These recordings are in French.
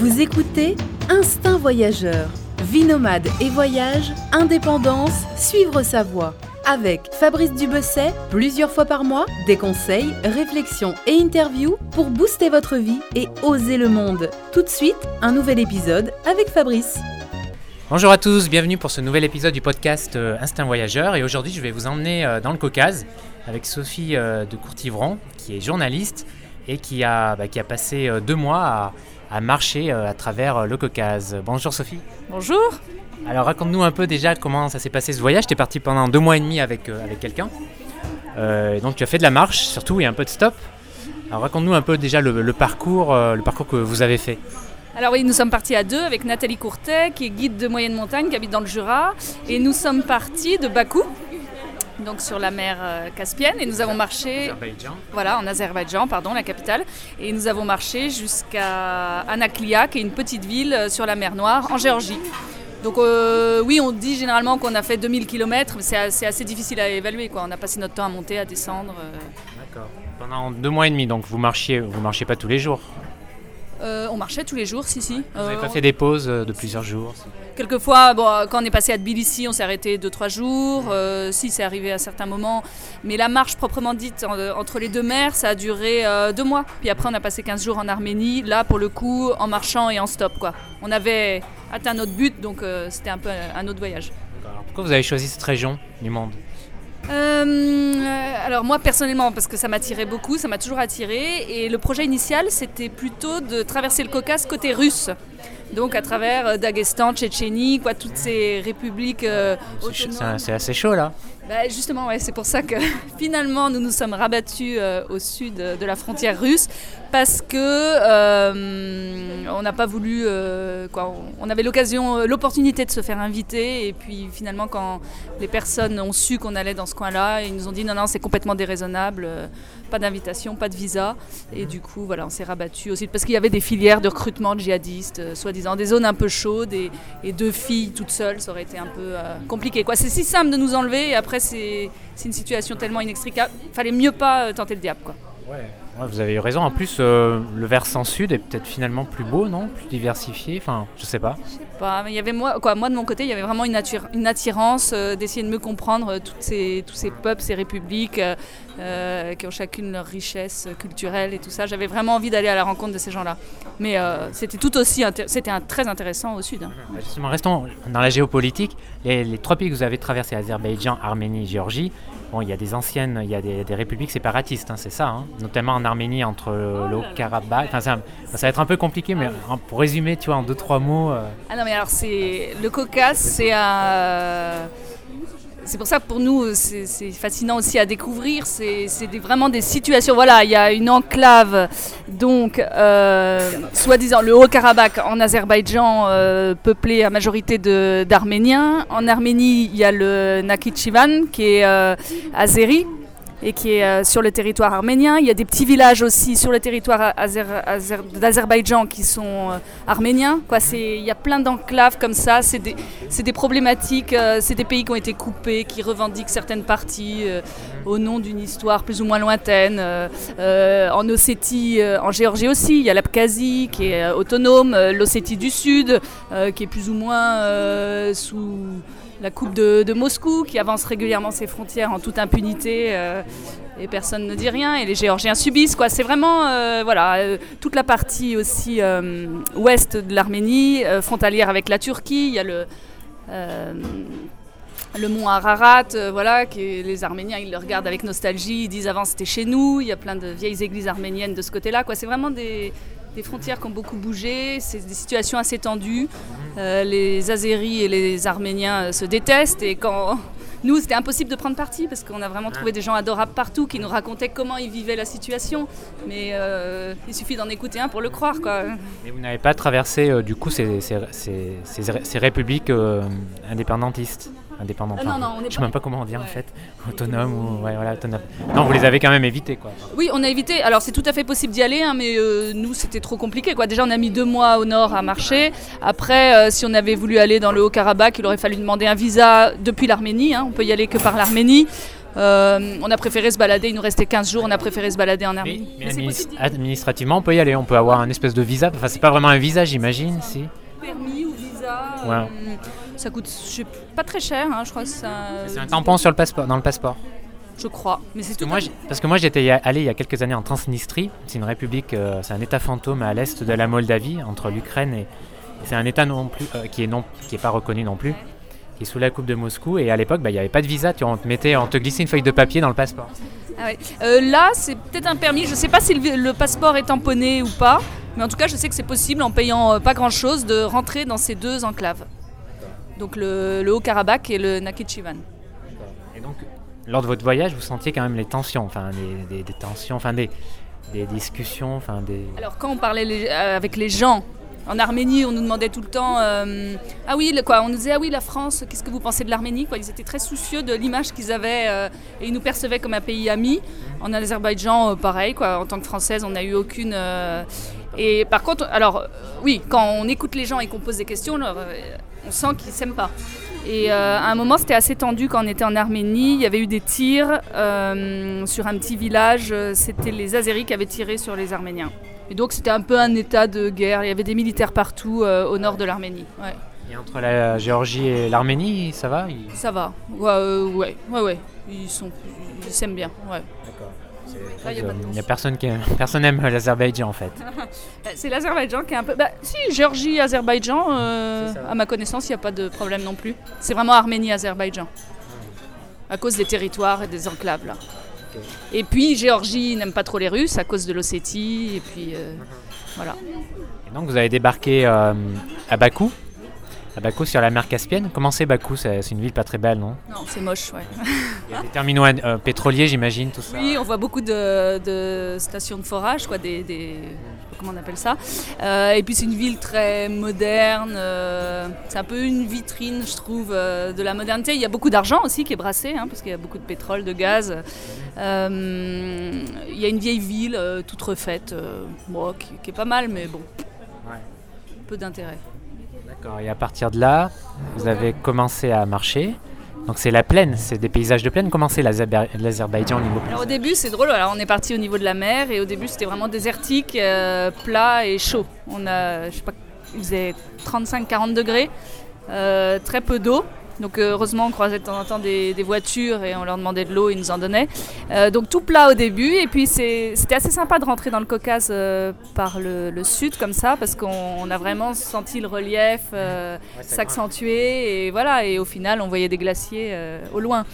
Vous écoutez Instinct Voyageur. Vie nomade et voyage, indépendance, suivre sa voie. Avec Fabrice Dubesset, plusieurs fois par mois, des conseils, réflexions et interviews pour booster votre vie et oser le monde. Tout de suite, un nouvel épisode avec Fabrice. Bonjour à tous, bienvenue pour ce nouvel épisode du podcast euh, Instinct Voyageur. Et aujourd'hui, je vais vous emmener euh, dans le Caucase avec Sophie euh, de Courtivron, qui est journaliste et qui a, bah, qui a passé deux mois à, à marcher à travers le Caucase. Bonjour Sophie. Bonjour. Alors raconte-nous un peu déjà comment ça s'est passé ce voyage. Tu es parti pendant deux mois et demi avec, avec quelqu'un. donc tu as fait de la marche surtout et un peu de stop. Alors raconte-nous un peu déjà le, le parcours, le parcours que vous avez fait. Alors oui, nous sommes partis à deux avec Nathalie Courtet, qui est guide de moyenne montagne, qui habite dans le Jura. Et nous sommes partis de Bakou, donc sur la mer euh, Caspienne, et nous avons marché... Voilà, en Azerbaïdjan, pardon, la capitale. Et nous avons marché jusqu'à Anaklia, qui est une petite ville euh, sur la mer Noire, en Géorgie. Donc euh, oui, on dit généralement qu'on a fait 2000 km, mais c'est assez, assez, difficile à évaluer. Quoi. On a passé notre temps à monter, à descendre. D'accord. Pendant deux mois et demi, donc vous marchiez, vous marchiez pas tous les jours? Euh, on marchait tous les jours, si, si. Vous n'avez pas fait des pauses euh, de plusieurs jours Quelquefois, bon, quand on est passé à Tbilissi, on s'est arrêté 2-3 jours. Euh, si, c'est arrivé à certains moments. Mais la marche proprement dite entre les deux mers, ça a duré deux mois. Puis après, on a passé 15 jours en Arménie. Là, pour le coup, en marchant et en stop. Quoi. On avait atteint notre but, donc c'était un peu un autre voyage. pourquoi vous avez choisi cette région du monde? Euh, alors moi personnellement parce que ça m'attirait beaucoup, ça m'a toujours attiré et le projet initial c'était plutôt de traverser le Caucase côté russe. Donc à travers euh, Daghestan, Tchétchénie, quoi, toutes ces républiques. Euh, c'est assez chaud là. Bah, justement, ouais, c'est pour ça que finalement nous nous sommes rabattus euh, au sud de la frontière russe parce que euh, on n'a pas voulu, euh, on avait l'occasion, l'opportunité de se faire inviter et puis finalement quand les personnes ont su qu'on allait dans ce coin-là, ils nous ont dit non non c'est complètement déraisonnable, pas d'invitation, pas de visa et du coup voilà on s'est rabattu aussi parce qu'il y avait des filières de recrutement de djihadistes, soi-disant des zones un peu chaudes et, deux filles toutes seules, ça aurait été un peu compliqué. C'est si simple de nous enlever et après c'est une situation tellement inextricable. Fallait mieux pas euh, tenter le diable. Ouais. Vous avez eu raison. En plus, euh, le versant sud est peut-être finalement plus beau, non? Plus diversifié. Enfin, je sais pas. Je sais pas. Mais il y avait moi, quoi, moi de mon côté, il y avait vraiment une, une attirance euh, d'essayer de me comprendre toutes ces, tous ces peuples, ces républiques qui ont chacune leur richesse culturelle et tout ça. J'avais vraiment envie d'aller à la rencontre de ces gens-là. Mais c'était tout aussi, c'était très intéressant au sud. Hein. Justement, restons dans la géopolitique. Les, les trois pays que vous avez traversés, Azerbaïdjan, Arménie, Géorgie, Bon, il y a des anciennes, il y a des, républiques séparatistes, hein, c'est ça, hein. notamment en Arménie entre le Haut-Karabakh. Enfin, ça, va être un peu compliqué, mais pour résumer, tu vois, en deux trois mots. Euh. Ah non, mais alors c'est le Caucase, c'est un c'est pour ça que pour nous, c'est fascinant aussi à découvrir. C'est vraiment des situations. Voilà, il y a une enclave, donc, euh, soi-disant, le Haut-Karabakh en Azerbaïdjan, euh, peuplé à majorité d'Arméniens. En Arménie, il y a le Nakhichevan, qui est euh, azéri et qui est euh, sur le territoire arménien. Il y a des petits villages aussi sur le territoire d'Azerbaïdjan qui sont euh, arméniens. Il y a plein d'enclaves comme ça. C'est des, des, problématiques, euh, c'est des pays qui ont été coupés, qui revendiquent certaines parties au nom d'une histoire plus ou moins lointaine. en Ossétie, en Géorgie aussi, il y a l'Abkhazie qui est autonome, l'Ossétie du Sud qui est plus ou moins sous la Coupe de, Moscou qui avance régulièrement ses frontières en toute impunité euh, et personne ne dit rien et les Géorgiens subissent quoi. C'est vraiment euh, voilà euh, toute la partie aussi ouest de l'Arménie, frontalière avec la Turquie. Il y a le mont Ararat, voilà, que les Arméniens ils le regardent avec nostalgie, ils disent avant c'était chez nous, il y a plein de vieilles églises arméniennes de ce côté-là, quoi. C'est vraiment des, des frontières qui ont beaucoup bougé, c'est des situations assez tendues. Euh, les Azéris et les Arméniens euh, se détestent et quand nous c'était impossible de prendre parti parce qu'on a vraiment trouvé des gens adorables partout qui nous racontaient comment ils vivaient la situation. Mais euh, il suffit d'en écouter un pour le croire quoi. Mais vous n'avez pas traversé du coup ces, républiques indépendantistes? Indépendant. Ah, non, je ne sais même pas comment on dit en fait, autonome ou ouais, voilà, autonome. Non, vous les avez quand même évités quoi. Oui, on a évité. Alors c'est tout à fait possible d'y aller, hein, mais euh, nous c'était trop compliqué quoi. Déjà on a mis deux mois au nord à marcher. Après, euh, si on avait voulu aller dans le Haut-Karabakh, il aurait fallu demander un visa depuis l'Arménie. Hein. On peut y aller que par l'Arménie. Euh, on a préféré se balader, il nous restait 15 jours, on a préféré se balader en Arménie. mais administ- administrativement, on peut y aller. On peut avoir un espèce de visa. Enfin, c'est pas vraiment un visa, j'imagine, si. Permis ou visa, Ouais. euh, ça coûte je sais pas très cher, hein, je crois que ça. C'est un tampon sur le passeport, dans le passeport. Je crois, mais c'est Parce que tout. moi, j'ai- parce que moi, j'étais allé il y a quelques années en Transnistrie. C'est une république, euh, c'est un État fantôme à l'est de la Moldavie, entre l'Ukraine et, c'est un État non plus euh, qui est non, qui est pas reconnu non plus, qui est sous la coupe de Moscou. Et à l'époque, bah, il n'y avait pas de visa. Tu, on te mettait, on te glissait une feuille de papier dans le passeport. Ah ouais. Euh, là, c'est peut-être un permis. Je sais pas si le, le passeport est tamponné ou pas, mais en tout cas, je sais que c'est possible en payant euh, pas grand-chose de rentrer dans ces deux enclaves. Donc le, le Haut-Karabakh et le Nakhichevan. Et donc, lors de votre voyage, vous sentiez quand même les tensions, enfin des, des- des tensions, enfin des, des discussions, enfin des. Alors quand on parlait les- euh, avec les gens en Arménie, on nous demandait tout le temps euh, ah oui le, quoi, on nous disait ah oui la France, qu'est-ce que vous pensez de l'Arménie quoi Ils étaient très soucieux de l'image qu'ils avaient euh, et ils nous percevaient comme un pays ami. En Azerbaïdjan, pareil quoi. En tant que française, on n'a eu aucune. et par contre, alors oui, quand on écoute les gens et qu'on pose des questions, alors, on sent qu'ils s'aiment pas. Et euh, à un moment, c'était assez tendu quand on était en Arménie. Il y avait eu des tirs euh, sur un petit village. C'était les Azéris qui avaient tiré sur les Arméniens. Et donc, c'était un peu un état de guerre. Il y avait des militaires partout euh, au nord de l'Arménie. Ouais. Et entre la Géorgie et l'Arménie, ça va? Ça va. Ouais, euh, ouais, ouais, ouais. Ils sont, ils s'aiment bien. Ouais. Là, il y a pas de Il n'y a personne qui personne n'aime l'Azerbaïdjan en fait. C'est l'Azerbaïdjan qui est un peu. Bah, si, Géorgie, Azerbaïdjan, euh, à ma connaissance, il n'y a pas de problème non plus. C'est vraiment Arménie, Azerbaïdjan. À cause des territoires et des enclaves, là. Et puis, Géorgie n'aime pas trop les Russes à cause de l'Ossétie. Et puis, euh, voilà. Et donc vous avez débarqué euh, à Bakou, à Bakou sur la mer Caspienne. Comment c'est Bakou? C'est une ville pas très belle, non? Non, c'est moche, ouais. Il y a des terminaux euh, pétroliers, j'imagine, tout ça. Oui, on voit beaucoup de, de stations de forage, quoi, des, des- je sais pas comment on appelle ça? Euh, et puis c'est une ville très moderne. euh, c'est un peu une vitrine, je trouve, euh, de la modernité. Il y a beaucoup d'argent aussi qui est brassé, hein, parce qu'il y a beaucoup de pétrole, de gaz. Il y a une vieille ville toute refaite, bon, qui, qui est pas mal, mais bon, Ouais. peu d'intérêt. D'accord. Et à partir de là, vous avez commencé à marcher. Donc c'est la plaine, c'est des paysages de plaine. Comment c'est l'Azerba- l'Azerbaïdjan au niveau Alors au début, c'est drôle. Alors on est parti au niveau de la mer et au début, c'était vraiment désertique, euh, plat et chaud. On a, je sais pas, il faisait 35-40 degrés, euh, très peu d'eau. Donc euh, heureusement, on croisait de temps en temps des, des voitures et on leur demandait de l'eau, ils nous en donnaient. Euh, donc tout plat au début et puis c'est- c'était assez sympa de rentrer dans le Caucase euh, par le, le sud comme ça parce qu'on on a vraiment senti le relief euh, s'accentuer et voilà et au final on voyait des glaciers au loin.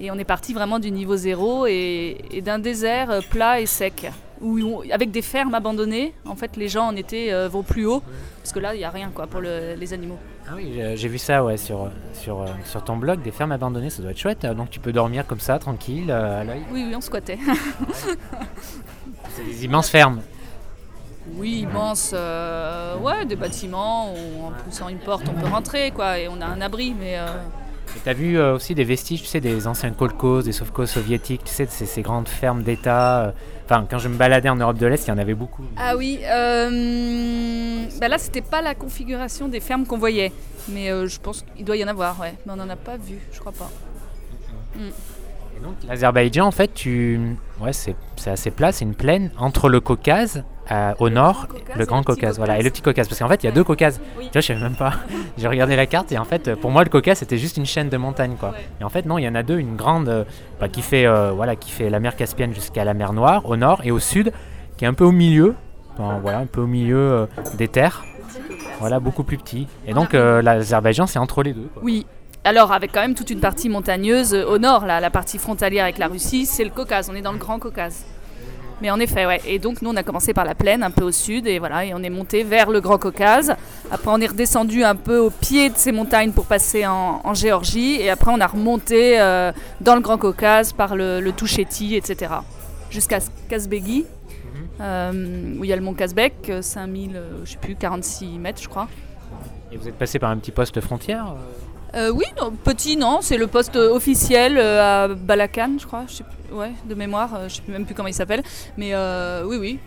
Et on est parti vraiment du niveau zéro et, et d'un désert plat et sec. Où, on- avec des fermes abandonnées, en fait les gens en été euh, vont plus haut parce que là il n'y a rien quoi pour le- les animaux. Ah oui, j'ai- j'ai vu ça ouais, sur, sur, euh, sur ton blog, des fermes abandonnées, ça doit être chouette. Donc tu peux dormir comme ça, tranquille, euh, à l'œil. Oui, oui, on squattait. C'est des immenses fermes. Oui, immense. euh, ouais, des bâtiments où en poussant une porte on peut rentrer quoi et on a un abri mais. euh, t'as vu euh, aussi des vestiges, tu sais, des anciens kolkhozes, des sovkhozes soviétiques, tu sais, ces, ces grandes fermes d'État. euh, Enfin, quand je me baladais en Europe de l'Est, il y en avait beaucoup. Ah oui, euh, bah là c'était pas la configuration des fermes qu'on voyait, mais euh, je pense qu'il doit y en avoir, ouais. Mais on n'en a pas vu, je crois pas. Et donc, l'Azerbaïdjan, en fait, tu... ouais, c'est assez plat, c'est une plaine entre le Caucase euh, au nord, Caucase le Grand Caucase, voilà, et le Petit Caucase. Parce qu'en fait, il y a deux Caucases. Oui. Tu vois, je savais même pas. J'ai regardé la carte et en fait, pour moi, le Caucase, c'était juste une chaîne de montagnes, quoi. Ouais. Et en fait, non, il y en a deux, une grande euh, bah, qui, fait, euh, voilà, qui fait la mer Caspienne jusqu'à la mer Noire au nord et au sud, qui est un peu au milieu, Enfin, voilà, un peu au milieu euh, des terres. Voilà, beaucoup plus petit. Et donc, l'Azerbaïdjan, c'est entre les deux. quoi. Oui. Alors avec quand même toute une partie montagneuse au nord, là, la partie frontalière avec la Russie, c'est le Caucase, on est dans le Grand Caucase. Mais en effet, ouais. Et donc nous on a commencé par la plaine, un peu au sud, et voilà, et on est monté vers le Grand Caucase. Après on est redescendu un peu au pied de ces montagnes pour passer en, en Géorgie, et après on a remonté euh, dans le Grand Caucase par le, le Toucheti, etc. Jusqu'à Kazbegi, euh, où il y a le mont Kazbek, euh, 5000, euh, je sais plus, 46 mètres je crois. Et vous êtes passé par un petit poste frontière euh, Euh, oui, non, petit, non, c'est le poste officiel euh, à Balakan, je crois, je sais plus, ouais, de mémoire, euh, je sais même plus comment il s'appelle, mais euh, oui, oui.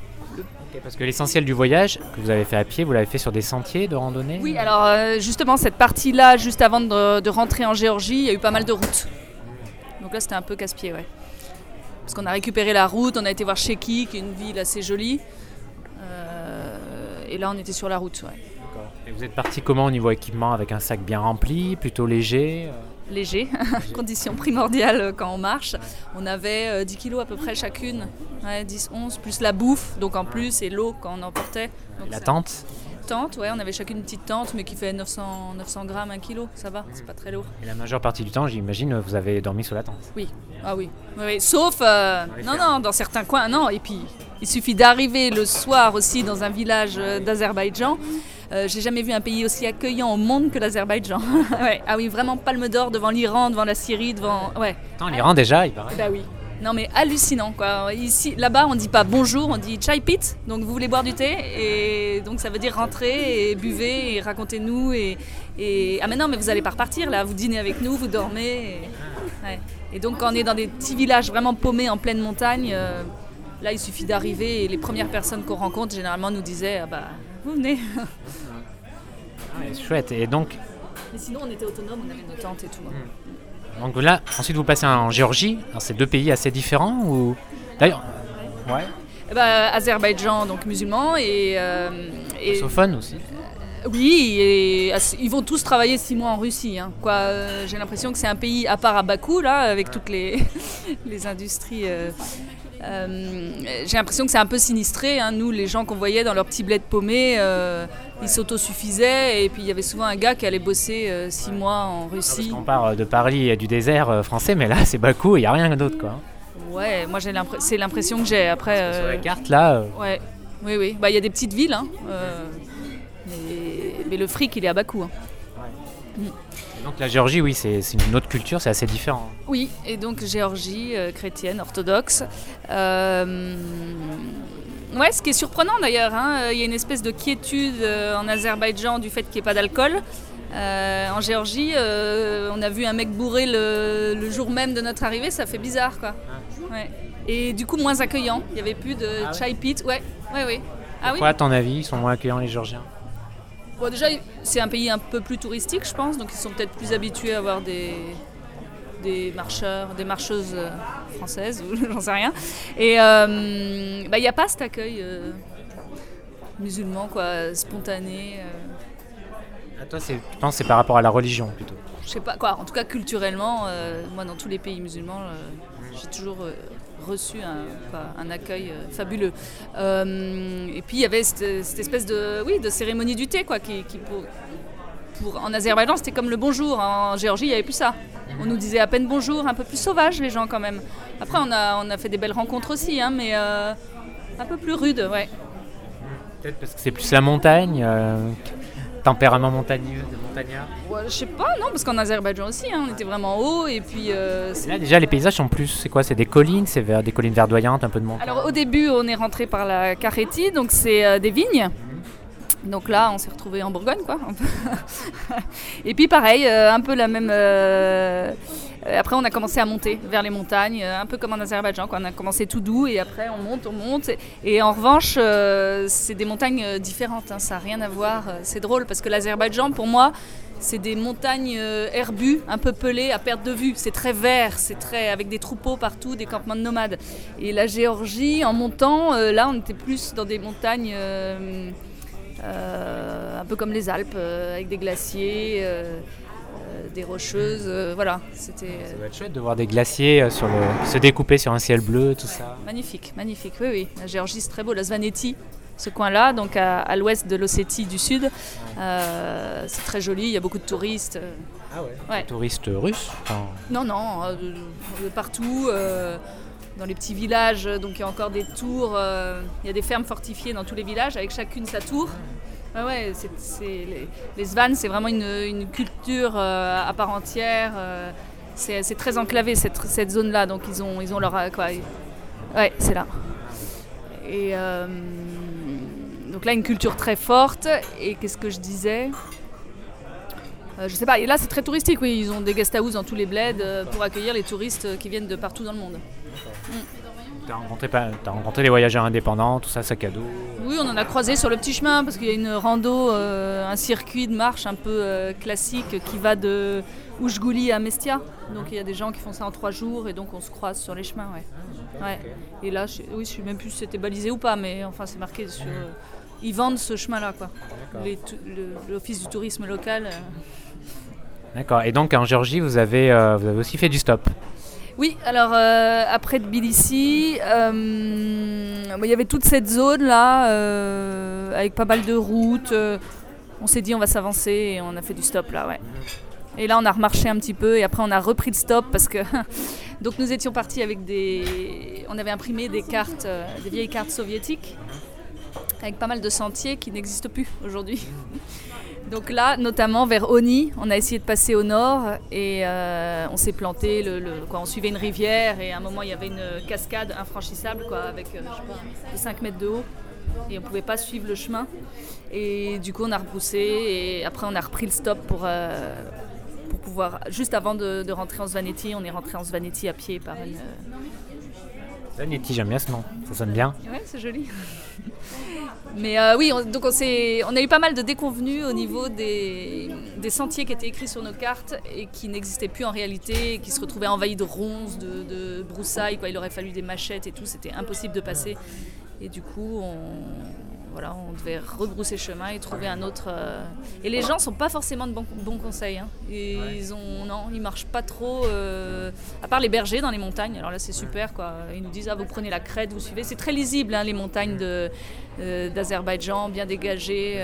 Parce que l'essentiel du voyage que vous avez fait à pied, vous l'avez fait sur des sentiers de randonnée Oui, alors euh, justement, cette partie-là, juste avant de, de rentrer en Géorgie, il y a eu pas mal de routes. Donc là, c'était un peu casse-pied, ouais. Parce qu'on a récupéré la route, on a été voir Sheki, qui est une ville assez jolie. Euh, et là, on était sur la route, ouais. Et vous êtes parti comment au niveau équipement Avec un sac bien rempli, plutôt léger euh Léger, condition primordiale euh, quand on marche. On avait euh, 10 kilos à peu près chacune, ouais, 10, 11, plus la bouffe, donc en plus, et l'eau quand on emportait. Donc La tente tente, ouais, on avait chacune une petite tente, mais qui fait 900, 900 grammes, 1 kilo, ça va, c'est pas très lourd. Et la majeure partie du temps, j'imagine, vous avez dormi sous la tente. Oui, ah oui. Sauf, euh, les non, non, dans certains coins, non. Et puis, il suffit d'arriver le soir aussi dans un village euh, d'Azerbaïdjan. Euh, J'ai jamais vu un pays aussi accueillant au monde que l'Azerbaïdjan. ouais. Ah oui, vraiment palme d'or devant l'Iran, devant la Syrie, devant. Ouais. Attends, l'Iran déjà, il paraît. Bah oui. Non mais hallucinant quoi. Ici, là-bas, on dit pas bonjour, on dit chai pit. Donc vous voulez boire du thé et donc ça veut dire rentrer et buvez et racontez-nous et, et ah mais non mais vous allez pas repartir là. Vous dînez avec nous, vous dormez. Et, ouais. Et donc quand on est dans des petits villages vraiment paumés en pleine montagne, euh, là il suffit d'arriver et les premières personnes qu'on rencontre généralement nous disaient ah bah vous venez. Ah, c'est chouette. Et donc, Mais sinon on était autonome, on avait nos tentes et tout. hein. donc là, ensuite vous passez en Géorgie. Alors, c'est deux pays assez différents ou D'ailleurs, ouais. Eh ben, Azerbaïdjan donc musulman et, euh, et Russophone aussi. Oui, et ils vont tous travailler six mois en Russie. hein. Quoi, euh, j'ai l'impression que c'est un pays à part à Bakou, là, avec toutes les, les industries. euh, euh, j'ai l'impression que c'est un peu sinistré. hein. Nous, les gens qu'on voyait dans leur petit bled paumé, euh, ils s'autosuffisaient. Et puis, il y avait souvent un gars qui allait bosser euh, six mois en Russie. qu'on part euh, de Paris et du désert euh, français, mais là, c'est Bakou, il n'y a rien d'autre, quoi. Ouais, moi, j'ai c'est l'impression que j'ai. Après, Sur la carte, là, ouais, oui, oui. Bah, Il y a des petites villes, hein, mais, mais le fric, il est à Bakou. hein. et donc la Géorgie, oui, c'est une autre culture, c'est assez différent. Oui, et donc Géorgie, euh, chrétienne, orthodoxe. Euh, ouais, ce qui est surprenant d'ailleurs, hein, euh, il y a une espèce de quiétude en Azerbaïdjan du fait qu'il n'y ait pas d'alcool. Euh, en Géorgie, on a vu un mec bourré le, le jour même de notre arrivée, ça fait bizarre quoi. Ouais. Et du coup, moins accueillant. Il n'y avait plus de Ah chai pit. Ouais, ouais, ouais. Ah oui à ton avis, ils sont moins accueillants, les Géorgiens? Bon, déjà, c'est un pays un peu plus touristique, je pense, donc ils sont peut-être plus habitués à avoir des, des marcheurs, des marcheuses euh, françaises, ou j'en sais rien. Et euh, bah, il n'y a pas cet accueil euh, musulman, quoi, spontané. euh, À toi, c'est- tu penses que c'est par rapport à la religion, plutôt? Je sais pas quoi, en tout cas culturellement, moi dans tous les pays musulmans, j'ai toujours reçu un, un accueil euh, fabuleux. Euh, et puis il y avait cette, espèce de, oui, de cérémonie du thé, quoi, qui, pour, pour- en Azerbaïdjan c'était comme le bonjour, en Géorgie il n'y avait plus ça. On nous disait à peine bonjour, un peu plus sauvage les gens quand même. Après on a, on a fait des belles rencontres aussi, hein, mais euh, un peu plus rude, ouais. Peut-être parce que c'est plus la montagne, tempérament montagneux, de montagnard. Ouais, je sais pas, non, parce qu'en Azerbaïdjan aussi, hein, on était vraiment haut et puis euh, Là, déjà, les paysages sont plus. C'est quoi C'est des collines C'est des collines verdoyantes, un peu de montagne Alors au début, on est rentré par la Carretti, donc c'est euh, des vignes. Donc là, on s'est retrouvé en Bourgogne, quoi. Et puis pareil, euh, un peu la même. euh, Après, on a commencé à monter vers les montagnes, euh, un peu comme en Azerbaïdjan. Quoi. On a commencé tout doux et après, on monte, on monte. Et en revanche, euh, c'est des montagnes euh, différentes. hein, Ça n'a rien à voir. Euh, C'est drôle parce que l'Azerbaïdjan, pour moi, c'est des montagnes euh, herbues, un peu pelées, à perte de vue. C'est très vert, c'est très avec des troupeaux partout, des campements de nomades. Et la Géorgie, en montant, euh, là, on était plus dans des montagnes euh, euh, un peu comme les Alpes, euh, avec des glaciers, euh, euh, des rocheuses. euh, voilà, c'était Ça doit être chouette de voir des glaciers euh, sur le... se découper sur un ciel bleu, tout ça. magnifique, magnifique. Oui, oui. La Géorgie, c'est très beau. La Svaneti, ce coin-là, donc à, à l'ouest de l'Ossétie du Sud, euh, c'est très joli. Il y a beaucoup de touristes. euh, Ah ouais Ouais. Touristes russes enfin, Non, non, euh, de, partout, euh, dans les petits villages, euh, donc il y a encore des tours, euh, il y a des fermes fortifiées dans tous les villages, avec chacune sa tour. Ouais, ouais, les, les Svans, c'est vraiment une, une culture euh, à part entière. euh, c'est, très enclavé cette, cette zone-là, donc ils ont, ils ont leur. Quoi, ouais, c'est là. Et euh, donc là, une culture très forte. Et qu'est-ce que je disais? Je sais pas, et là c'est très touristique, oui. Ils ont des guest houses dans tous les bleds pour accueillir les touristes qui viennent de partout dans le monde. Tu tu as rencontré, t'as rencontré des voyageurs indépendants, tout ça, sac à dos. Oui, on en a croisé sur le petit chemin parce qu'il y a une rando, euh, un circuit de marche un peu euh, classique qui va de Oujgouli à Mestia. Donc il y a des gens qui font ça en trois jours et donc on se croise sur les chemins. Ouais. Ouais. Et là, je, oui, je sais même plus si c'était balisé ou pas, mais enfin c'est marqué sur. euh, ils vendent ce chemin-là, quoi. Les L'office du tourisme local. D'accord. Et donc en Géorgie, vous avez, vous avez aussi fait du stop. Oui, alors euh, après Tbilissi, euh, il y avait toute cette zone là, euh, avec pas mal de routes. euh, on s'est dit on va s'avancer et on a fait du stop là, ouais. Et là on a remarché un petit peu et après on a repris le stop parce que donc nous étions partis avec des, on avait imprimé des cartes, des vieilles cartes soviétiques avec pas mal de sentiers qui n'existent plus aujourd'hui. Donc là, notamment vers Oni, on a essayé de passer au nord et euh, on s'est planté. Le, on suivait une rivière et à un moment il y avait une cascade infranchissable avec euh, je sais pas, de 5 mètres de haut et on pouvait pas suivre le chemin. Et du coup on a rebroussé et après on a repris le stop pour, euh, pour pouvoir. Juste avant de, de rentrer en Svanetti, on est rentré en Svanetti à pied par une. Zanetti, j'aime bien ce nom. Ça sonne bien. Ouais, c'est joli. Mais euh, oui, on, donc on, on a eu pas mal de déconvenus au niveau des, des sentiers qui étaient écrits sur nos cartes et qui n'existaient plus en réalité, qui se retrouvaient envahis de ronces, de, de broussailles. Quoi. Il aurait fallu des machettes et tout, c'était impossible de passer. Et du coup, on, voilà, on devait rebrousser chemin et trouver un autre. euh, Et les gens sont pas forcément de bons, bons conseils. hein. Et Ils ont, non, ils marchent pas trop. euh, À part les bergers dans les montagnes. Alors là, c'est super. Quoi. Ils nous disent ah, vous prenez la crête, vous suivez. C'est très lisible hein, les montagnes de, euh, d'Azerbaïdjan, bien dégagées,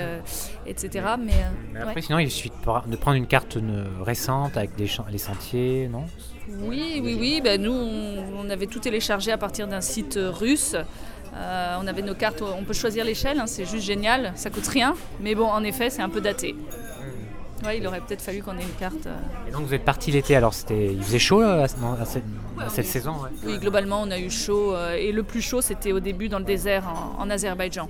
etc. Mais, ouais. après, sinon, il suffit de, prendre une carte récente avec des les sentiers, non? Oui, oui, oui. Ben, nous, on, on avait tout téléchargé à partir d'un site russe. Euh, on avait nos cartes, on peut choisir l'échelle, hein, c'est juste génial, ça coûte rien. Mais bon, en effet, c'est un peu daté. Ouais, il aurait peut-être fallu qu'on ait une carte. euh. Et donc vous êtes parti l'été, alors c'était, il faisait chaud là, à, ce- à cette, à cette saison ouais. Oui, globalement, on a eu chaud. euh, et le plus chaud, c'était au début dans le désert en, en Azerbaïdjan.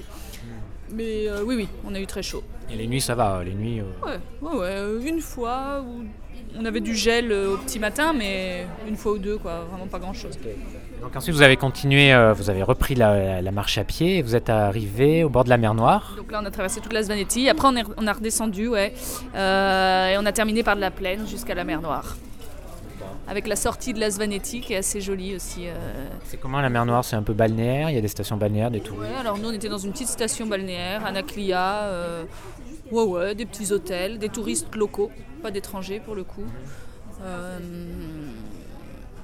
Mais euh, oui, oui, on a eu très chaud. Et les nuits, ça va, les nuits. euh, Ouais, euh, une fois où on avait du gel euh, au petit matin, mais une fois ou deux, quoi, vraiment pas grand-chose. Donc ensuite, vous avez continué, euh, vous avez repris la, la marche à pied et vous êtes arrivé au bord de la mer Noire. Donc là, on a traversé toute la Svanetti. Après, on, est- on a redescendu, ouais. Euh, et on a terminé par de la plaine jusqu'à la mer Noire. Avec la sortie de la Svanetti qui est assez jolie aussi. euh. C'est comment la mer Noire? C'est un peu balnéaire, il y a des stations balnéaires, des touristes? Ouais, alors nous, on était dans une petite station balnéaire, Anaclia. euh, ouais, ouais, des petits hôtels, des touristes locaux, pas d'étrangers pour le coup. Euh,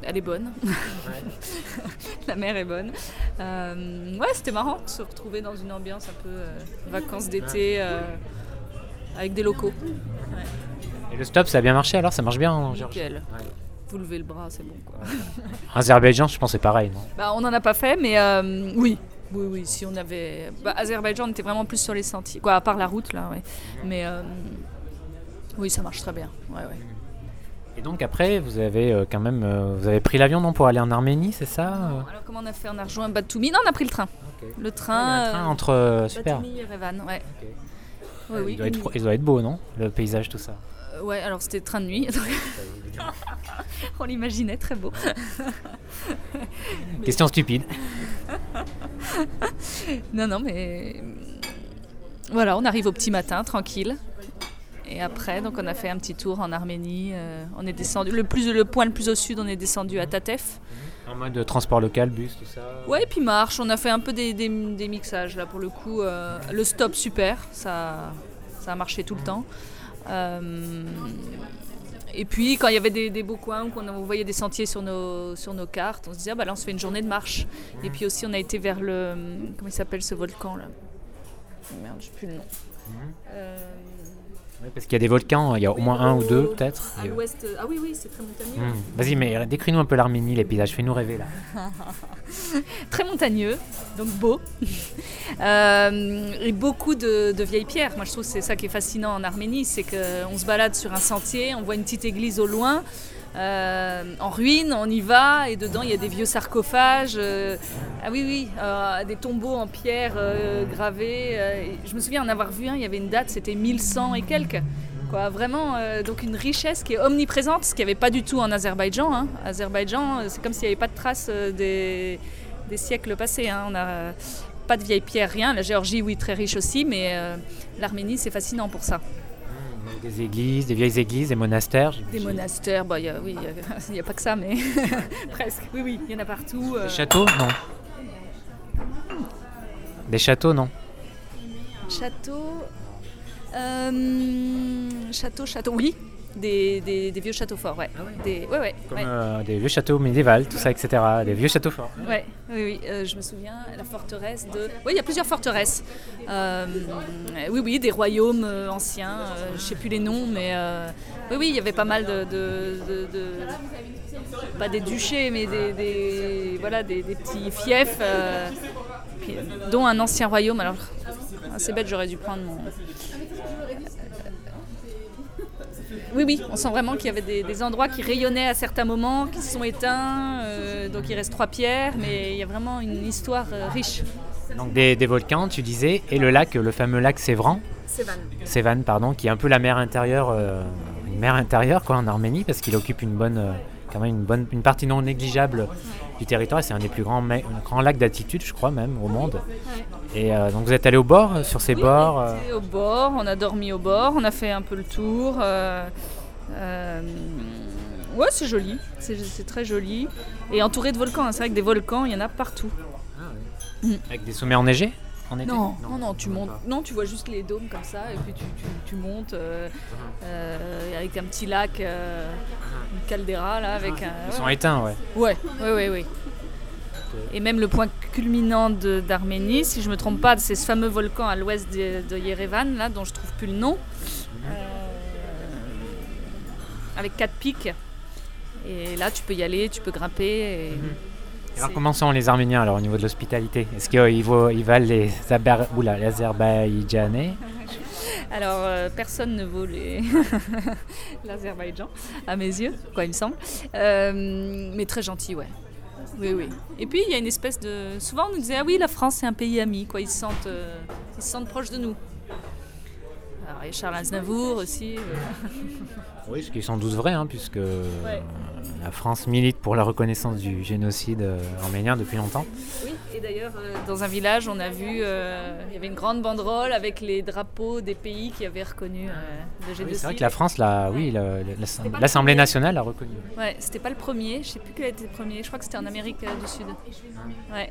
elle est bonne. la mer est bonne. Euh, ouais, c'était marrant de se retrouver dans une ambiance un peu euh, vacances d'été euh, avec des locaux. Et le stop, ça a bien marché alors Ça marche bien en Géorgie Nickel. Ouais. Vous levez le bras, c'est bon quoi. Azerbaïdjan, je pense c'est pareil, non? Bah, on n'en a pas fait, mais euh, oui. Oui, oui, si on avait. Bah, Azerbaïdjan, on était vraiment plus sur les sentiers. Quoi, à part la route, là, ouais. Mais euh, oui, ça marche très bien. Ouais, ouais. Et donc après, vous avez euh, quand même, euh, vous avez pris l'avion non pour aller en Arménie, c'est ça euh Alors, comment on a fait On a rejoint Batumi. Non, on a pris le train. Le train. entre super. Batumi et Revan, ouais. Ok. Ouais, oui. il, doit être, une- il doit être beau, non Le paysage, tout ça? Euh, ouais, alors c'était train de nuit. on l'imaginait très beau. Question stupide. Non, non, mais voilà, on arrive au petit matin, tranquille. Et après, donc on a fait un petit tour en Arménie. euh, on est descendu, le plus, le point le plus au sud, on est descendu à Tatef. En mode transport local, bus, tout ça. Ouais, et puis marche. On a fait un peu des, des- des mixages là pour le coup. euh, le stop super, ça, ça a marché tout le temps. Euh, et puis quand il y avait des, des beaux coins où on voyait des sentiers sur nos, sur nos cartes, on se disait ah, bah là on se fait une journée de marche. Et puis aussi on a été vers le comment il s'appelle ce volcan là? Merde, je sais plus le nom. Euh, Parce qu'il y a des volcans, il y a au moins un ou deux peut-être. à Et, euh, l'ouest. Ah oui oui c'est très montagneux. hmm. Vas-y, mais décris-nous un peu l'Arménie, les paysages, fais-nous rêver là. très montagneux, donc beau. Euh, et beaucoup de, de vieilles pierres. Moi, je trouve que c'est ça qui est fascinant en Arménie, c'est qu'on se balade sur un sentier, on voit une petite église au loin, euh, en ruine, on y va, et dedans, il y a des vieux sarcophages. euh, ah oui, oui, euh, des tombeaux en pierre gravés. je me souviens en avoir vu un, il y avait une date, c'était 1100 et quelques. Quoi, vraiment, donc une richesse qui est omniprésente, ce qu'il n'y avait pas du tout en Azerbaïdjan. hein. Azerbaïdjan, c'est comme s'il n'y avait pas de traces des, siècles passés. hein. On n'a pas de vieilles pierres, rien. La Géorgie, oui, très riche aussi, mais l'Arménie, c'est fascinant pour ça. Des églises, des vieilles églises, des monastères. Des monastères, bah, il y a- oui, il n'y a, pas que ça, mais presque. Oui, oui, il y en a partout. euh. Des châteaux Non. Des châteaux, non. Château. euh, château, château, oui. Des, des- des vieux châteaux forts, ouais. Des, ouais, ouais, Comme ouais. euh, des vieux châteaux médiévaux, tout ça, etc. Des vieux châteaux forts. Ouais, oui, oui, euh, je me souviens, la forteresse de... Oui, il y a plusieurs forteresses. Euh, oui, oui, des royaumes anciens, je ne sais plus les noms, mais oui, oui, il y avait pas mal de... de- de- de- Pas des duchés, mais des, des- voilà, des, des petits fiefs, euh, puis, dont un ancien royaume. Alors, c'est bête, j'aurais dû prendre mon... Oui, oui, on sent vraiment qu'il y avait des, des endroits qui rayonnaient à certains moments, qui se sont éteints. euh, donc il reste trois pierres, mais il y a vraiment une histoire euh, riche. Donc des, des volcans, tu disais, et le lac, le fameux lac Sévran, Sévan. Sévan, pardon, qui est un peu la mer intérieure, euh, une mer intérieure quoi, en Arménie, parce qu'il occupe une bonne, quand même une bonne, une partie non négligeable du territoire. C'est un des plus grands, lacs d'altitude, je crois même, au monde. Et euh, donc vous êtes allé au bord, euh, sur ces bords. euh, Au bord, on a dormi au bord, on a fait un peu le tour. euh, ouais, c'est joli, c'est très joli. Et entouré de volcans, hein. c'est vrai que des volcans, il y en a partout. avec des sommets enneigés? En été Non, non, non, tu montes. Non, tu vois juste les dômes comme ça, et puis tu, tu- tu montes euh, euh, avec un petit lac, euh, une caldeira là, avec un. Ils sont éteints, ouais. Ouais, oui, oui, oui. Et même le point culminant d'Arménie, si je me trompe pas, c'est ce fameux volcan à l'ouest de, de Yerevan, là, dont je trouve plus le nom, Euh, avec quatre pics. Et là, tu peux y aller, tu peux grimper. et Alors comment sont les Arméniens alors au niveau de l'hospitalité? Est-ce qu'ils ils valent les, Abar- oula, les Azerbaïdjanais? Alors, euh, personne ne vaut les- l'Azerbaïdjan, à mes yeux, quoi, il me semble. Euh, mais très gentil, ouais. Oui, oui. Et puis, il y a une espèce de... Souvent, on nous disait, ah oui, la France, c'est un pays ami, quoi. Ils se sentent, euh, ils se sentent proches de nous. Alors, a Charles Aznavour aussi. euh. Oui, ce qui est sans doute vrai, hein, puisque euh, la France milite pour la reconnaissance du génocide euh, arménien depuis longtemps. Oui, et d'ailleurs, dans un village, on a vu, euh, il y avait une grande banderole avec les drapeaux des pays qui avaient reconnu euh, le Oui, génocide. c'est vrai que la France, la, oui, la- la- l'Assemblée premier. nationale l'a reconnu. Ouais, c'était pas le premier, je sais plus quel a été le premier, je crois que c'était en Amérique du Sud. Ouais.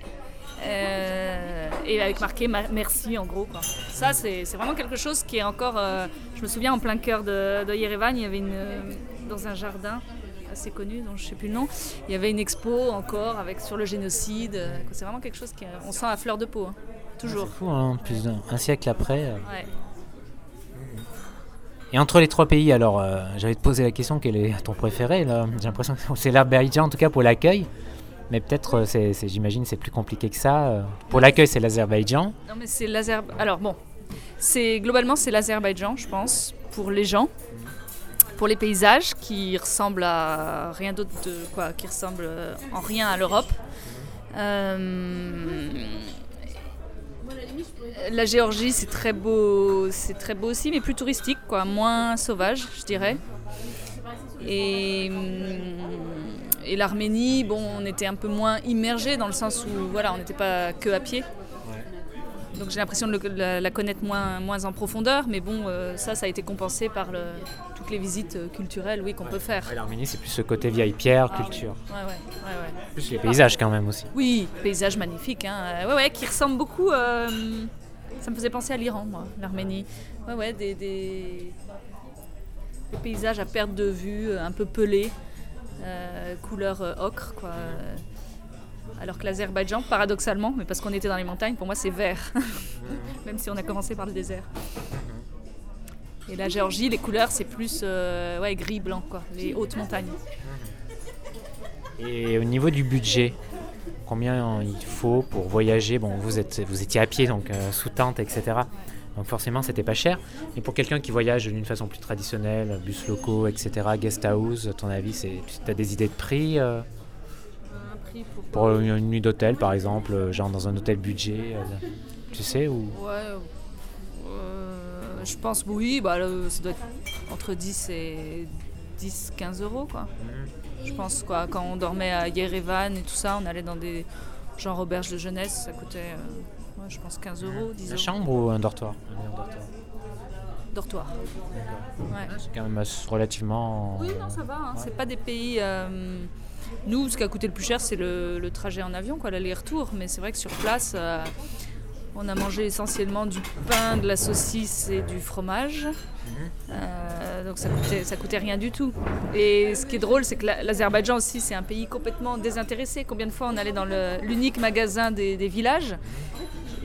Euh, et avec marqué ma- merci en gros. Quoi. Ça, c'est vraiment quelque chose qui est encore. euh, je me souviens en plein cœur de, de Yerevan, il y avait une, euh, dans un jardin assez connu, dont je sais plus le nom, il y avait une expo encore avec sur le génocide. C'est vraiment quelque chose qu'on sent à fleur de peau, hein. toujours. C'est fou, hein, plus d'un un siècle après. Ouais. Et entre les trois pays, alors, j'allais te poser la question, quel est ton préféré là? J'ai l'impression que c'est l'Azerbaïdjan en tout cas pour l'accueil. Mais peut-être, euh, j'imagine, c'est plus compliqué que ça. euh. Pour l'accueil, c'est l'Azerbaïdjan. Non mais c'est l'Azerbaïdjan. Alors bon, c'est globalement c'est l'Azerbaïdjan, je pense, pour les gens, pour les paysages qui ressemblent à rien d'autre quoi, qui ressemblent euh, en rien à l'Europe. La Géorgie, c'est très beau, c'est très beau aussi, mais plus touristique, quoi, moins sauvage, je dirais. Hum, et l'Arménie, bon, on était un peu moins immergé dans le sens où, voilà, on n'était pas que à pied. Donc j'ai l'impression de la, la connaître moins, moins en profondeur, mais bon, euh, ça, ça a été compensé par le- toutes les visites euh, culturelles, oui, qu'on peut faire. Ouais, L'Arménie, c'est plus ce côté vieille pierre, Ah, culture. Ouais, ouais, ouais, ouais. Plus les paysages quand même aussi. Oui, paysage magnifique, hein. euh, ouais, ouais, qui ressemble beaucoup. euh, ça me faisait penser à l'Iran, moi, l'Arménie. Ouais, ouais, des, des- des paysages à perte de vue, un peu pelés, couleur euh, ocre, quoi. euh, Alors que l'Azerbaïdjan, paradoxalement, mais parce qu'on était dans les montagnes, pour moi c'est vert, même si on a commencé par le désert. Et la Géorgie, les couleurs, c'est plus euh, ouais, gris-blanc, quoi, les hautes montagnes. Et au niveau du budget, combien il faut pour voyager? Bon, vous, êtes, vous étiez à pied, donc euh, sous tente, etc. Donc forcément, c'était pas cher. Mais pour quelqu'un qui voyage d'une façon plus traditionnelle, bus locaux, etc., guest house, à ton avis, tu as des idées de prix euh, Pour une, une nuit d'hôtel, par exemple, euh, genre dans un hôtel budget, euh, tu sais ou... Ouais, euh, je pense oui, bah, le- ça doit être entre 10 et 10, 15 euros quoi. Je pense quoi, quand on dormait à Yerevan et tout ça, on allait dans des, genre auberge de jeunesse, ça coûtait, je pense, 15 euros, 10 La euros. chambre ou un dortoir? Un dortoir. Dortoir. Ouais. C'est quand même assez- relativement. Oui, non, ça va. hein. Ouais. C'est pas des pays. euh, Nous, ce qui a coûté le plus cher, c'est le, le trajet en avion, quoi, l'aller-retour. Mais c'est vrai que sur place, euh, on a mangé essentiellement du pain, de la saucisse et du fromage. Euh, donc ça coûtait, ça coûtait rien du tout. Et ce qui est drôle, c'est que la- l'Azerbaïdjan aussi, c'est un pays complètement désintéressé. Combien de fois on allait dans l'unique magasin des, des villages?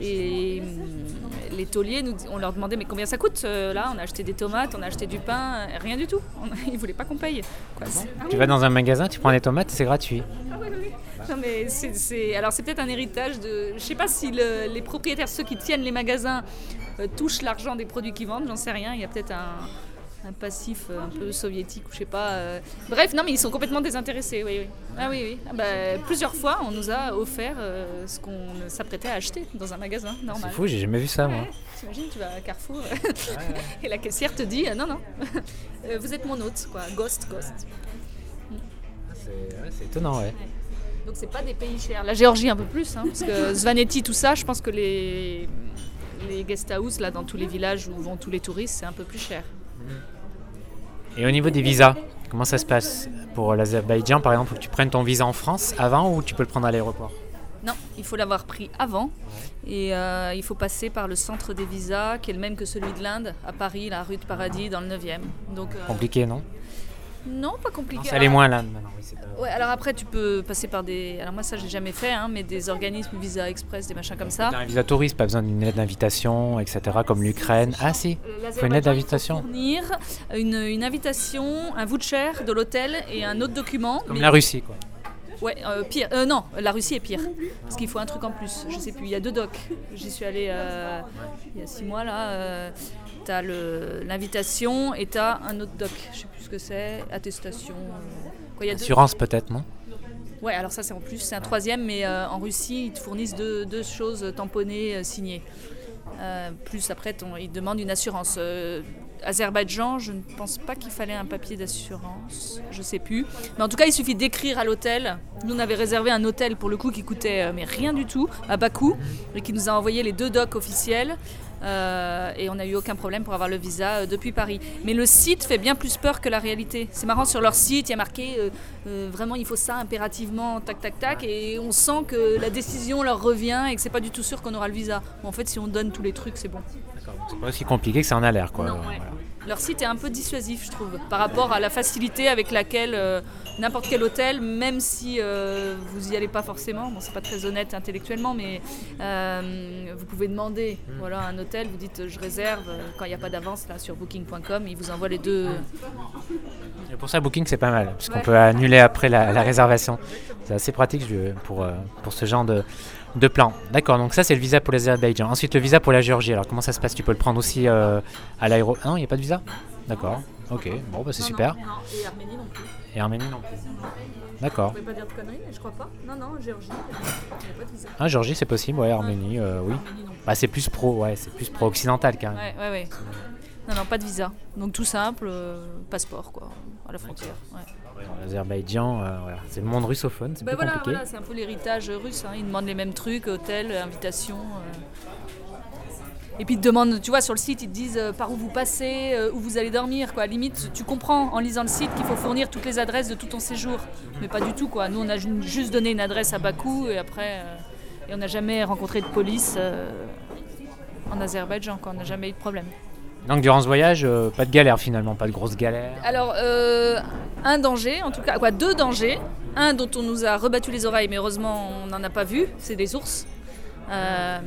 Et hum, les tauliers, nous, on leur demandait mais combien ça coûte euh, Là, on a acheté des tomates, on a acheté du pain, euh, rien du tout. On- ils voulaient pas qu'on paye. quoi. C'est- Tu vas dans un magasin, tu prends des tomates, c'est gratuit. non, mais alors c'est peut-être un héritage de. Je sais pas si le- les propriétaires, ceux qui tiennent les magasins, euh, touchent l'argent des produits qu'ils vendent. J'en sais rien. Il y a peut-être un, un passif euh, un peu soviétique ou je sais pas. euh. Bref, non, mais ils sont complètement désintéressés. Oui, oui. Ah oui, oui. Ah bah, plusieurs fois, on nous a offert euh, ce qu'on s'apprêtait à acheter dans un magasin C'est normal. fou, j'ai jamais vu ça moi. T'imagines, tu vas à Carrefour et la caissière te dit non, non, vous êtes mon hôte, quoi. Ghost, ghost. C'est ouais, c'est étonnant, ouais. Donc c'est pas des pays chers. La Géorgie un peu plus, hein, parce que Svaneti, tout ça, je pense que les, les guest house là dans tous les villages où vont tous les touristes, c'est un peu plus cher. Et au niveau des visas, comment ça se passe Pour l'Azerbaïdjan, par exemple, faut que tu prennes ton visa en France avant ou tu peux le prendre à l'aéroport Non, il faut l'avoir pris avant et euh, il faut passer par le centre des visas qui est le même que celui de l'Inde à Paris, la rue de Paradis dans le 9e. Donc euh, Compliqué, non? Non, pas Non, compliqué. ça l'est moins là maintenant. oui, c'est pas- Ouais, alors après tu peux passer par des alors moi ça j'ai jamais fait hein, mais des organismes Visa Express, des machins comme ça. Un visa touriste, pas besoin d'une lettre d'invitation, etc. Comme l'Ukraine. Ah si, faut une lettre d'invitation. Fournir une, une invitation, un voucher de l'hôtel et un autre document. Comme mais- la Russie, quoi. Ouais, euh, pire. Euh, non, la Russie est pire. Parce qu'il faut un truc en plus. Je sais plus, il y a deux docs. J'y suis allée euh, il y a six mois là. T'as l'invitation et t'as un autre doc. Je sais plus ce que c'est. Attestation. euh, Quoi, y a deux- Assurance peut-être, non? Ouais, alors ça c'est en plus, c'est un troisième, mais euh, en Russie ils te fournissent deux, deux choses tamponnées, euh, signées. Euh, plus après, ton- ils demandent une assurance. Azerbaïdjan, je ne pense pas qu'il fallait un papier d'assurance, je sais plus. Mais en tout cas, il suffit d'écrire à l'hôtel. Nous, on avait réservé un hôtel pour le coup qui coûtait mais rien du tout, à Bakou, et qui nous a envoyé les deux docs officiels. Euh, et on n'a eu aucun problème pour avoir le visa euh, depuis Paris. Mais le site fait bien plus peur que la réalité. C'est marrant, sur leur site, il y a marqué euh, vraiment il faut ça impérativement, tac tac tac, et on sent que la décision leur revient et que c'est pas du tout sûr qu'on aura le visa. Bon, en fait, si on donne tous les trucs, c'est bon. C'est pas aussi compliqué que ça en a l'air, quoi. Non, ouais. voilà. Leur site est un peu dissuasif, je trouve, par rapport à la facilité avec laquelle euh, n'importe quel hôtel, même si euh, vous y allez pas forcément, bon, c'est pas très honnête intellectuellement, mais euh, vous pouvez demander voilà, un hôtel, vous dites je réserve quand il n'y a pas d'avance là sur booking.com, ils vous envoient les deux. Pour ça, Booking, c'est pas mal, parce qu'on peut annuler après la, la réservation. C'est assez pratique je- pour, euh, pour ce genre de, de plan. D'accord, donc ça, c'est le visa pour l'Azerbaïdjan. Ensuite, le visa pour la Géorgie. Alors, comment ça se passe? Tu peux le prendre aussi euh, à l'aéroport Non, il n'y a pas de visa? D'accord, ok, bon, bah, c'est super. et Arménie non plus. Et Arménie non plus. D'accord. pouvez pas dire de conneries, mais je crois pas. Non, non, Géorgie, il n'y a pas de visa. Ah, Géorgie, c'est possible, ouais, Arménie, euh, oui. Arménie. Bah, c'est plus pro, ouais, c'est plus pro-occidental quand même. Ouais, ouais, ouais. Non, non, pas de visa. Donc tout simple, euh, passeport quoi, à la frontière. Ouais. L'Azerbaïdjan, euh, voilà. c'est le monde russophone, c'est Bah voilà, compliqué. voilà, c'est un peu l'héritage russe. hein. Ils demandent les mêmes trucs, hôtel, invitation. euh. Et puis ils te demandent, tu vois, sur le site, ils te disent euh, par où vous passez, où vous allez dormir. Quoi. Limite, tu comprends en lisant le site qu'il faut fournir toutes les adresses de tout ton séjour. Mais pas du tout, quoi. Nous, on a ju- juste donné une adresse à Bakou et après, et on n'a jamais rencontré de police en Azerbaïdjan, quoi. On n'a jamais eu de problème. Donc, durant ce voyage, euh, pas de galère finalement, pas de grosses galères. Alors, euh, un danger, en tout cas, quoi, deux dangers. Un dont on nous a rebattu les oreilles, mais heureusement on n'en a pas vu, c'est des ours. Euh,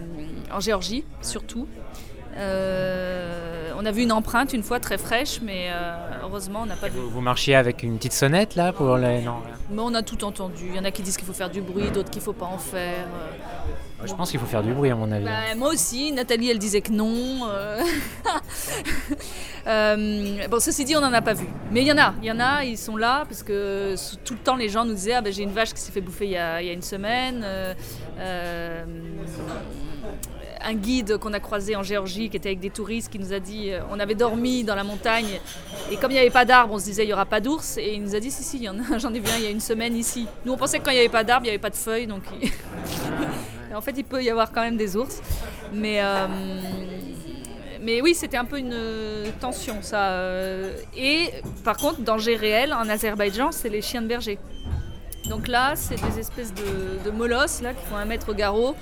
en Géorgie, surtout. Euh, on a vu une empreinte une fois très fraîche, mais euh, heureusement on n'a pas vu. Vous, vous marchiez avec une petite sonnette là pour les. Non. Mais on a tout entendu. Il y en a qui disent qu'il faut faire du bruit, d'autres qu'il faut pas en faire. Euh, Je pense qu'il faut faire du bruit à mon avis. Bah, moi aussi, Nathalie elle disait que non. euh. Bon, ceci dit, on n'en a pas vu. Mais il y en a, il y en a, ils sont là parce que tout le temps les gens nous disaient ah, ben, j'ai une vache qui s'est fait bouffer il y a, il y a une semaine. euh, euh, un guide qu'on a croisé en Géorgie qui était avec des touristes qui nous a dit euh, on avait dormi dans la montagne et comme il n'y avait pas d'arbres on se disait il n'y aura pas d'ours et il nous a dit si si j'en ai vu un il y a une semaine ici nous on pensait que quand il n'y avait pas d'arbres il n'y avait pas de feuilles donc en fait, il peut y avoir quand même des ours. Mais, euh, mais oui, c'était un peu une tension, ça. euh. Et par contre, danger réel en Azerbaïdjan, c'est les chiens de berger. Donc là, c'est des espèces de, de molosses là, qui font un mètre au garrot.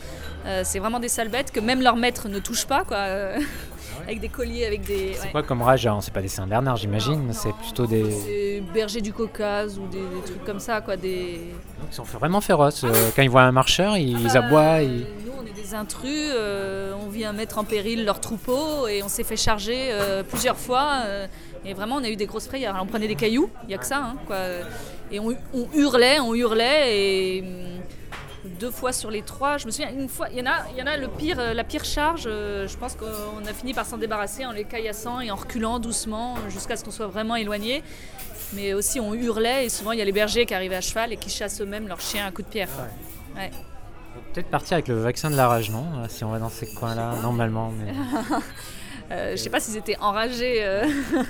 Euh, c'est vraiment des sales bêtes que même leur maître ne touche pas, quoi. euh, avec des colliers, avec des. C'est ouais. quoi comme rage hein C'est pas des Saint-Bernard, j'imagine. C'est plutôt des. C'est bergers du Caucase ou des, des trucs comme ça, quoi. Des. Ils sont vraiment féroces. Euh, Quand ils voient un marcheur, ils, ils Bah, aboient. ils- Nous, on est des intrus, euh, on vient mettre en péril leur troupeau et on s'est fait charger euh, plusieurs fois. euh, et vraiment, on a eu des grosses frayeurs. Alors, on prenait des cailloux, il n'y a que ça. hein, quoi. Et on, on hurlait, on hurlait. Et hum, deux fois sur les trois, je me souviens, une fois, il y en a, il y en a le pire, euh, la pire charge. euh, je pense qu'on a fini par s'en débarrasser en les caillassant et en reculant doucement jusqu'à ce qu'on soit vraiment éloigné. Mais aussi, on hurlait et souvent, il y a les bergers qui arrivaient à cheval et qui chassent eux-mêmes leurs chiens à coups de pierre. Ouais. Faut Peut-être partir avec le vaccin de la rage, non? Si on va dans ces coins-là, normalement. mais- Euh, je sais pas s'ils étaient enragés euh, Non,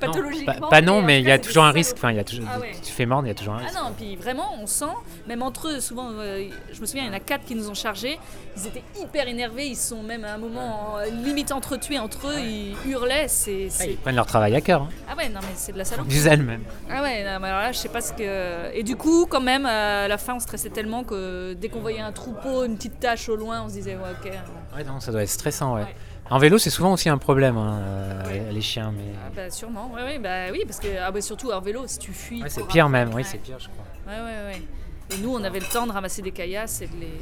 pathologiquement. pas, pas non, mais il y a toujours un risque. salauds. Enfin, il y a toujours. Ah ouais. Tu fais mordre, il y a toujours un Ah risque. non, puis vraiment, on sent, même entre eux, souvent, euh, je me souviens, il y en a quatre qui nous ont chargés, ils étaient hyper énervés, ils sont même à un moment en- limite entretués entre eux, ils hurlaient, c'est... Ah, Ils prennent leur travail à cœur. Hein. Ah ouais, non mais c'est de la salope. Du zèle même. Ah ouais, non, mais alors là, je sais pas ce que... Et du coup, quand même, à la fin, on stressait tellement que dès qu'on voyait un troupeau, une petite tache au loin, on se disait, ouais, ok. Ouais, non, ça doit être stressant, ouais. Ouais. En vélo, c'est souvent aussi un problème, hein, euh, les chiens, mais. Ah bah sûrement, ouais, ouais, bah oui, parce que ah bah, surtout en vélo, si tu fuis... Ouais, c'est pire même, oui, c'est pire, je crois. Ouais, ouais, ouais. Et nous, on avait le temps de ramasser des caillasses et de les.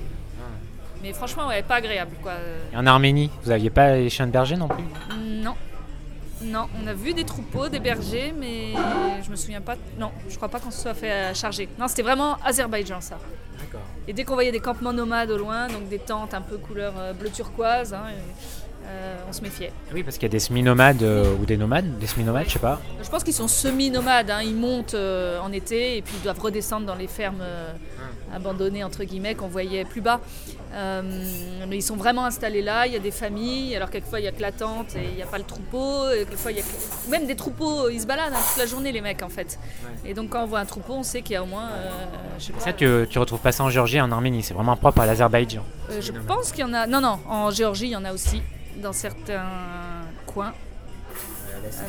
Mais franchement, ouais, pas agréable, quoi. Et en Arménie, vous aviez pas les chiens de berger non plus? Non. Non, on a vu des troupeaux, des bergers, mais je me souviens pas. Non, je crois pas qu'on se soit fait euh, charger. Non, c'était vraiment Azerbaïdjan, ça. D'accord. Et dès qu'on voyait des campements nomades au loin, donc des tentes un peu couleur euh, bleu turquoise, hein, et, euh, on se méfiait. Oui, parce qu'il y a des semi-nomades euh, ou des nomades, des semi-nomades, je sais pas. Je pense qu'ils sont semi-nomades, hein. ils montent euh, en été et puis ils doivent redescendre dans les fermes abandonnées, entre guillemets, qu'on voyait plus bas. Mais ils sont vraiment installés là, il y a des familles, alors quelquefois il n'y a que la tente et il n'y a pas le troupeau, et quelquefois il y a que- Même des troupeaux, ils se baladent hein, toute la journée les mecs en fait. Et donc quand on voit un troupeau, on sait qu'il y a au moins... je sais pas, Ça, tu, tu retrouves pas ça en Géorgie et en Arménie, c'est vraiment propre à l'Azerbaïdjan. je pense qu'il y en a... Non, non, en Géorgie il y en a aussi, dans certains coins.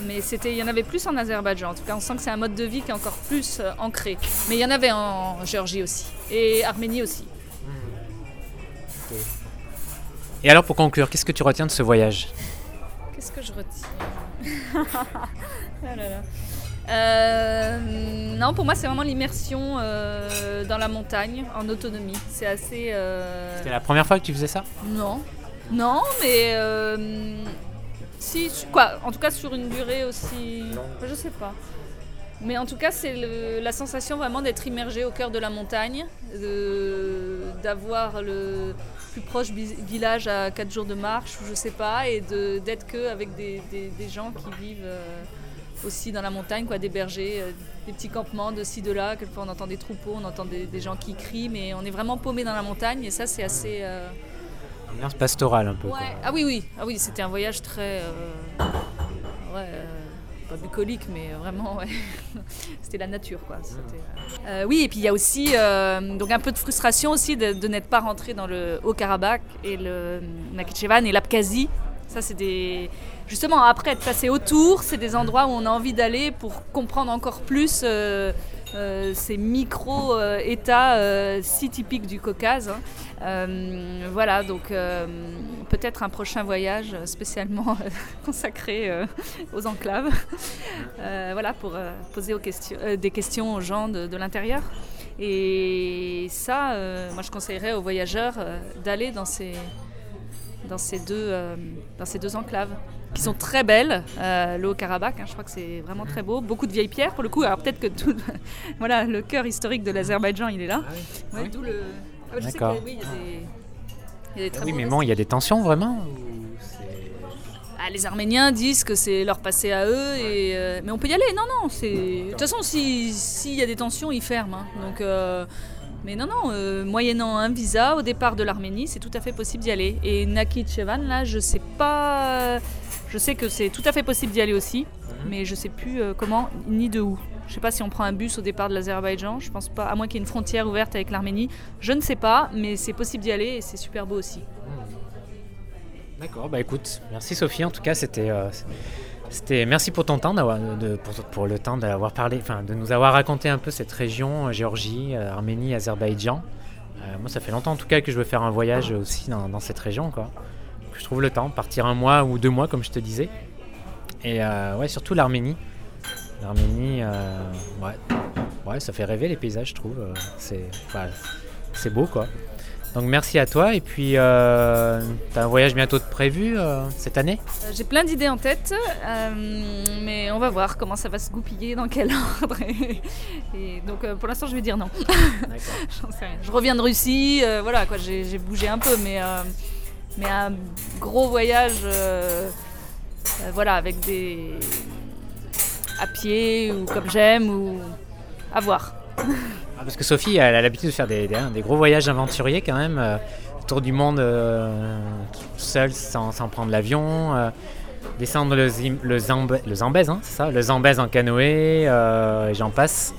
Mais c'était, il y en avait plus en Azerbaïdjan. En tout cas, on sent que c'est un mode de vie qui est encore plus euh, ancré. Mais il y en avait en Géorgie aussi. Et Arménie aussi. Et alors, pour conclure, qu'est-ce que tu retiens de ce voyage? Qu'est-ce que je retiens? Ah là là. Euh, non, pour moi, c'est vraiment l'immersion euh, dans la montagne, en autonomie. C'est assez. euh, C'était la première fois que tu faisais ça? Non, non, mais euh, si, quoi, en tout cas sur une durée aussi, je sais pas. Mais en tout cas, c'est la sensation vraiment d'être immergé au cœur de la montagne, de- d'avoir le plus proche village à 4 jours de marche, ou je sais pas, et de- d'être que avec des, des- des gens qui vivent euh, aussi dans la montagne, quoi, des bergers, euh, des petits campements de ci, de là. Quelquefois, on entend des troupeaux, on entend des, des gens qui crient, mais on est vraiment paumé dans la montagne, et ça, c'est assez. euh, Ambiance pastorale un peu. Ouais. Ah oui, oui, ah oui, c'était un voyage très, euh, euh, pas bucolique, mais vraiment, c'était la nature, quoi. Euh, oui, et puis il y a aussi donc un peu de frustration aussi de, de n'être pas rentré dans le Haut-Karabakh et le Nakhichevan et l'Abkhazie. Ça, c'est des justement après être passé autour, c'est des endroits où on a envie d'aller pour comprendre encore plus. Ces micro-États euh, si typiques du Caucase. hein. Euh, voilà, donc euh, peut-être un prochain voyage spécialement euh, consacré euh, aux enclaves. Euh, voilà, pour euh, poser euh, des questions aux gens de, l'intérieur. Et ça, euh, moi je conseillerais aux voyageurs euh, d'aller euh, dans ces deux enclaves qui sont très belles. Euh, le Haut-Karabakh, hein, je crois que c'est vraiment très beau. Beaucoup de vieilles pierres pour le coup. Alors peut-être que tout, voilà, le cœur historique de l'Azerbaïdjan, il est là. Ah Ouais, d'où le... Ah, je sais D'accord. que, oui, il y a des, il y a des très Oui, beaux mais bon, il y a des tensions vraiment Ah, les Arméniens disent que c'est leur passé à eux, et, euh, mais on peut y aller. Non, non, c'est. De toute façon, si- s'il y a des tensions, ils ferment. hein. Donc, euh, Mais non, non, euh, moyennant un visa au départ de l'Arménie, c'est tout à fait possible d'y aller. Et Nakhichevan, là, je sais pas. Je sais que c'est tout à fait possible d'y aller aussi, mais je sais plus euh, comment ni de où. Je sais pas si on prend un bus au départ de l'Azerbaïdjan, je pense pas, à moins qu'il y ait une frontière ouverte avec l'Arménie. Je ne sais pas, mais c'est possible d'y aller et c'est super beau aussi. D'accord, bah écoute, merci Sophie. En tout cas, c'était, euh, c'était, merci pour ton temps, d'avoir, de, pour, pour le temps d'avoir parlé, enfin, de nous avoir raconté un peu cette région, euh, Géorgie, Arménie, Azerbaïdjan. Euh, moi, ça fait longtemps en tout cas que je veux faire un voyage aussi dans, dans cette région, quoi. Que je trouve le temps, partir un mois ou deux mois, comme je te disais. Et euh, ouais, surtout l'Arménie. L'Arménie, euh, ouais, ouais, ça fait rêver les paysages, je trouve. Euh, C'est, beau, quoi. Donc merci à toi. Et puis, euh, t'as un voyage bientôt de prévu euh, cette année? J'ai plein d'idées en tête, euh, mais on va voir comment ça va se goupiller, dans quel ordre. Et, et donc pour l'instant, je vais dire non. J'en sais rien. Je reviens de Russie, voilà quoi, j'ai bougé un peu, mais, mais un gros voyage, euh, euh, voilà, avec des. à pied ou comme j'aime, ou à voir. Ah, Parce que Sophie, elle a l'habitude de faire des, gros voyages aventuriers quand même. euh, autour du monde euh, seule, sans, prendre l'avion. descendre le, Zim- le, Zambe- le Zambèze, hein, ça Le Zambèze en canoë, et j'en passe.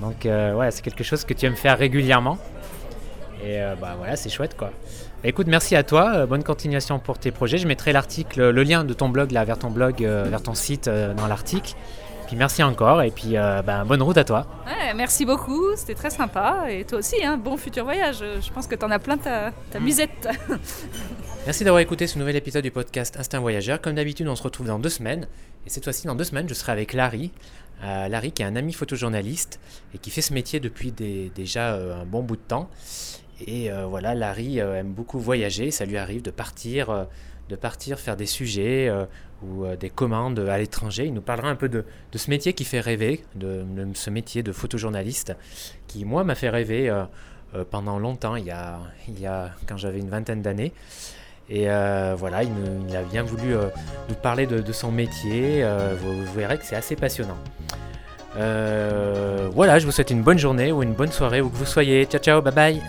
Donc ouais, c'est quelque chose que tu aimes faire régulièrement. Et bah voilà, c'est chouette quoi. Écoute, merci à toi. euh, bonne continuation pour tes projets. Je mettrai l'article, le lien de ton blog là vers ton blog, euh, vers ton site euh, dans l'article. Puis merci encore et puis euh, bah, bonne route à toi. Ouais, merci beaucoup, c'était très sympa. Et toi aussi, hein, bon futur voyage. Je pense que t'en as plein ta, ta musette. Merci d'avoir écouté ce nouvel épisode du podcast Instinct Voyageur. Comme d'habitude, on se retrouve dans deux semaines. Et cette fois-ci, dans deux semaines, je serai avec Larry. Euh, Larry, qui est un ami photojournaliste et qui fait ce métier depuis des- déjà euh, un bon bout de temps. Et euh, voilà, Larry euh, aime beaucoup voyager. Ça lui arrive de partir, euh, de partir faire des sujets ou des commandes à l'étranger. Il nous parlera un peu de, ce métier qui fait rêver, de, ce métier de photojournaliste, qui moi m'a fait rêver pendant longtemps, il y a, quand j'avais une vingtaine d'années. Et voilà, il, a bien voulu nous parler de, son métier. Vous, vous verrez que c'est assez passionnant. Voilà, je vous souhaite une bonne journée ou une bonne soirée où que vous soyez. Ciao, ciao, bye bye.